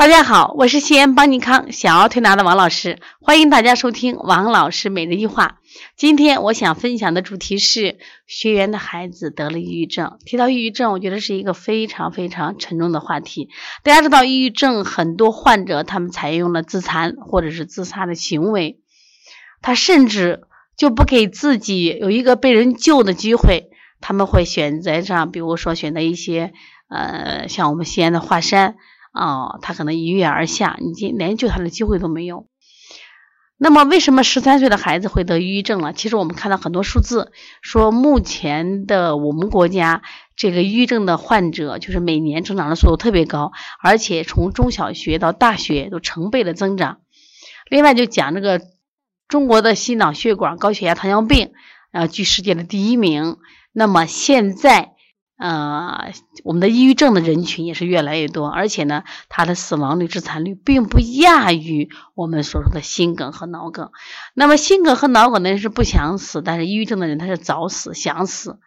大家好，我是西安邦尼康小儿推拿的王老师，欢迎大家收听王老师每日一话。今天我想分享的主题是学员的孩子得了抑郁症。提到抑郁症，我觉得是一个非常非常沉重的话题。大家知道，抑郁症很多患者他们采用了自残或者是自杀的行为，他甚至就不给自己有一个被人救的机会，他们会选择上，比如说选择一些呃，像我们西安的华山。哦，他可能一跃而下，你连救他的机会都没有。那么，为什么十三岁的孩子会得抑郁症了？其实我们看到很多数字，说目前的我们国家这个抑郁症的患者，就是每年增长的速度特别高，而且从中小学到大学都成倍的增长。另外，就讲这个中国的心脑血管、高血压、糖尿病，啊，居世界的第一名。那么现在。呃，我们的抑郁症的人群也是越来越多，而且呢，他的死亡率、致残率并不亚于我们所说的心梗和脑梗。那么，心梗和脑梗的人是不想死，但是抑郁症的人他是早死、想死。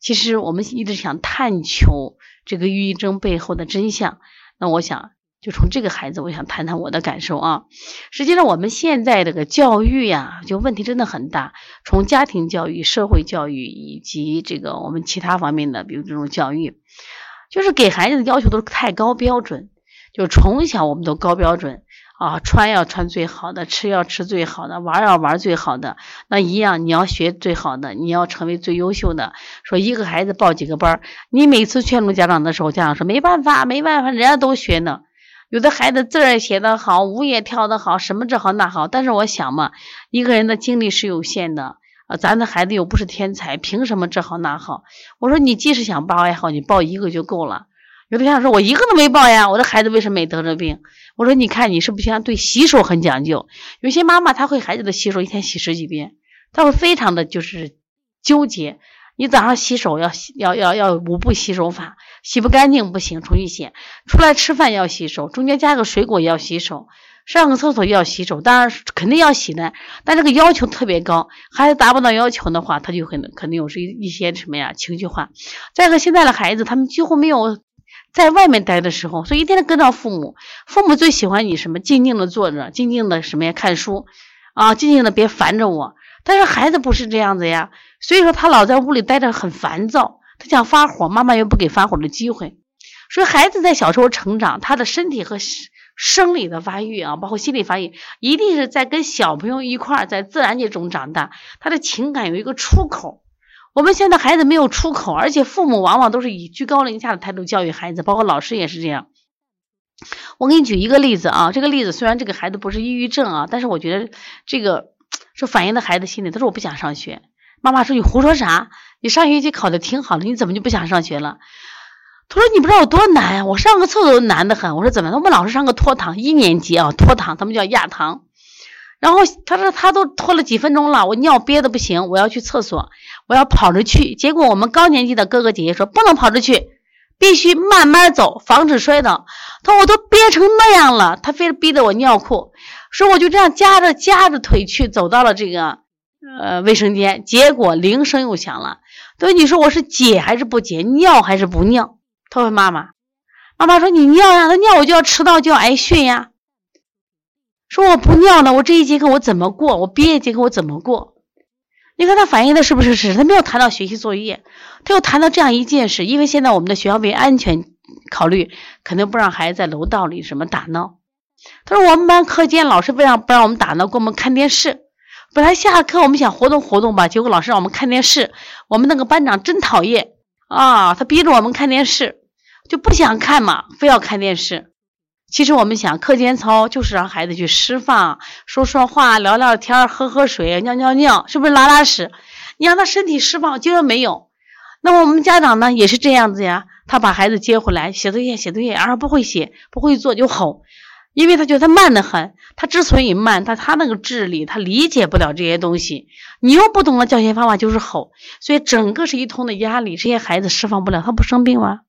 其实我们一直想探求这个抑郁症背后的真相。那我想。就从这个孩子，我想谈谈我的感受啊。实际上，我们现在这个教育呀，就问题真的很大。从家庭教育、社会教育以及这个我们其他方面的，比如这种教育，就是给孩子的要求都是太高标准。就从小我们都高标准啊，穿要穿最好的，吃要吃最好的，玩要玩最好的。那一样，你要学最好的，你要成为最优秀的。说一个孩子报几个班，你每次劝阻家长的时候，家长说没办法，没办法，人家都学呢。有的孩子字儿写得好，舞也跳得好，什么这好那好。但是我想嘛，一个人的精力是有限的啊，咱的孩子又不是天才，凭什么这好那好？我说你即使想报爱好，你报一个就够了。有的家长说，我一个都没报呀，我的孩子为什么没得这病？我说你看，你是不是像对洗手很讲究？有些妈妈她会孩子的洗手一天洗十几遍，她会非常的就是纠结。你早上洗手要洗要要要五步洗手法，洗不干净不行，重新洗。出来吃饭要洗手，中间加个水果要洗手，上个厕所要洗手，当然肯定要洗的，但这个要求特别高，孩子达不到要求的话，他就很肯定有是一些什么呀情绪化。再一个，现在的孩子他们几乎没有在外面待的时候，所以一天天跟着父母，父母最喜欢你什么，静静的坐着，静静的什么呀看书啊，静静的别烦着我。但是孩子不是这样子呀。所以说他老在屋里待着很烦躁，他想发火，妈妈又不给发火的机会。所以孩子在小时候成长，他的身体和生理的发育啊，包括心理发育，一定是在跟小朋友一块儿在自然界中长大。他的情感有一个出口。我们现在孩子没有出口，而且父母往往都是以居高临下的态度教育孩子，包括老师也是这样。我给你举一个例子啊，这个例子虽然这个孩子不是抑郁症啊，但是我觉得这个是反映的孩子心里，他说我不想上学。妈妈说：“你胡说啥？你上学期考的挺好的，你怎么就不想上学了？”他说：“你不知道有多难呀，我上个厕所都难得很。”我说：“怎么？我们老师上个拖堂，一年级啊，拖堂，他们叫压堂。然后他说他都拖了几分钟了，我尿憋的不行，我要去厕所，我要跑着去。结果我们高年级的哥哥姐姐说不能跑着去，必须慢慢走，防止摔倒。他说我都憋成那样了，他非得逼着我尿裤，说我就这样夹着夹着腿去走到了这个。”呃，卫生间，结果铃声又响了。对，你说我是解还是不解，尿还是不尿？他问妈妈，妈妈说你尿呀，他尿我就要迟到，就要挨训呀。说我不尿呢，我这一节课我怎么过？我憋一节课我怎么过？你看他反映的是不是事实？他没有谈到学习作业，他又谈到这样一件事，因为现在我们的学校为安全考虑，肯定不让孩子在楼道里什么打闹。他说我们班课间老师为啥不让我们打闹？给我们看电视。本来下课我们想活动活动吧，结果老师让我们看电视。我们那个班长真讨厌啊，他逼着我们看电视，就不想看嘛，非要看电视。其实我们想，课间操就是让孩子去释放，说说话，聊聊天，喝喝水，尿尿尿，是不是拉拉屎？你让他身体释放，就是没有。那么我们家长呢，也是这样子呀，他把孩子接回来写作业，写作业，而不会写，不会做就吼。因为他觉得他慢得很，他之所以慢，他他那个智力他理解不了这些东西，你又不懂得教学方法就是吼，所以整个是一通的压力，这些孩子释放不了，他不生病吗？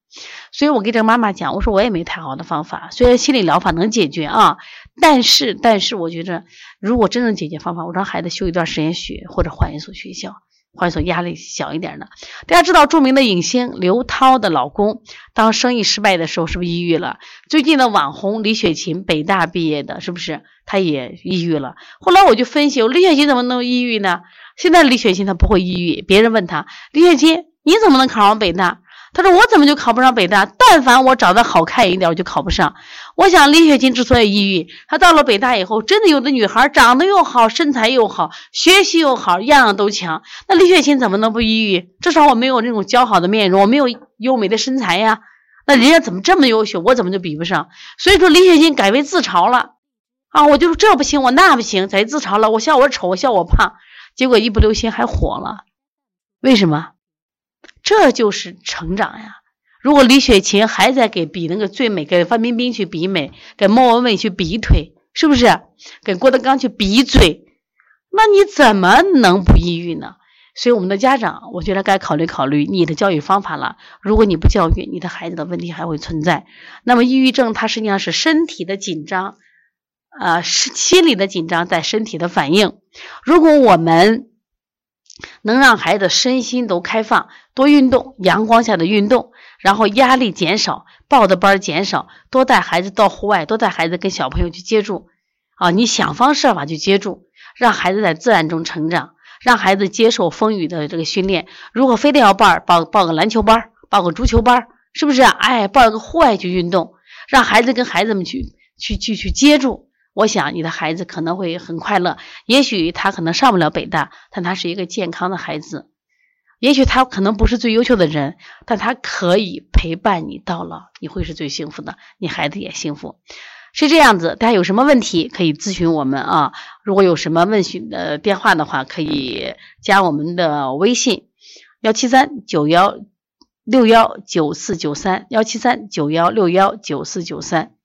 所以我给这个妈妈讲，我说我也没太好的方法，虽然心理疗法能解决啊，但是但是我觉着如果真正解决方法，我让孩子休一段时间学或者换一所学校，换一所压力小一点的。大家知道著名的影星刘涛的老公，当生意失败的时候是不是抑郁了？最近的网红李雪琴，北大毕业的，是不是她也抑郁了？后来我就分析，我李雪琴怎么能抑郁呢？现在李雪琴她不会抑郁，别人问她，李雪琴你怎么能考上北大？他说：“我怎么就考不上北大？但凡我长得好看一点，我就考不上。我想李雪琴之所以抑郁，她到了北大以后，真的有的女孩长得又好，身材又好，学习又好，样样都强。那李雪琴怎么能不抑郁？至少我没有那种姣好的面容，我没有优美的身材呀。那人家怎么这么优秀，我怎么就比不上？所以说，李雪琴改为自嘲了啊！我就说这不行，我那不行，再自嘲了。我笑我丑，我笑我胖，结果一不留心还火了。为什么？”这就是成长呀！如果李雪琴还在给比那个最美，给范冰冰去比美，给莫文蔚去比腿，是不是？给郭德纲去比嘴，那你怎么能不抑郁呢？所以我们的家长，我觉得该考虑考虑你的教育方法了。如果你不教育，你的孩子的问题还会存在。那么抑郁症它实际上是身体的紧张，呃，是心理的紧张在身体的反应。如果我们能让孩子身心都开放，多运动，阳光下的运动，然后压力减少，报的班减少，多带孩子到户外，多带孩子跟小朋友去接触，啊，你想方设法去接触，让孩子在自然中成长，让孩子接受风雨的这个训练。如果非得要报报报个篮球班，报个足球班，是不是？哎，报个户外去运动，让孩子跟孩子们去去去去接触。我想你的孩子可能会很快乐，也许他可能上不了北大，但他是一个健康的孩子。也许他可能不是最优秀的人，但他可以陪伴你到老，你会是最幸福的，你孩子也幸福，是这样子。大家有什么问题可以咨询我们啊？如果有什么问询的电话的话，可以加我们的微信：幺七三九幺六幺九四九三，幺七三九幺六幺九四九三。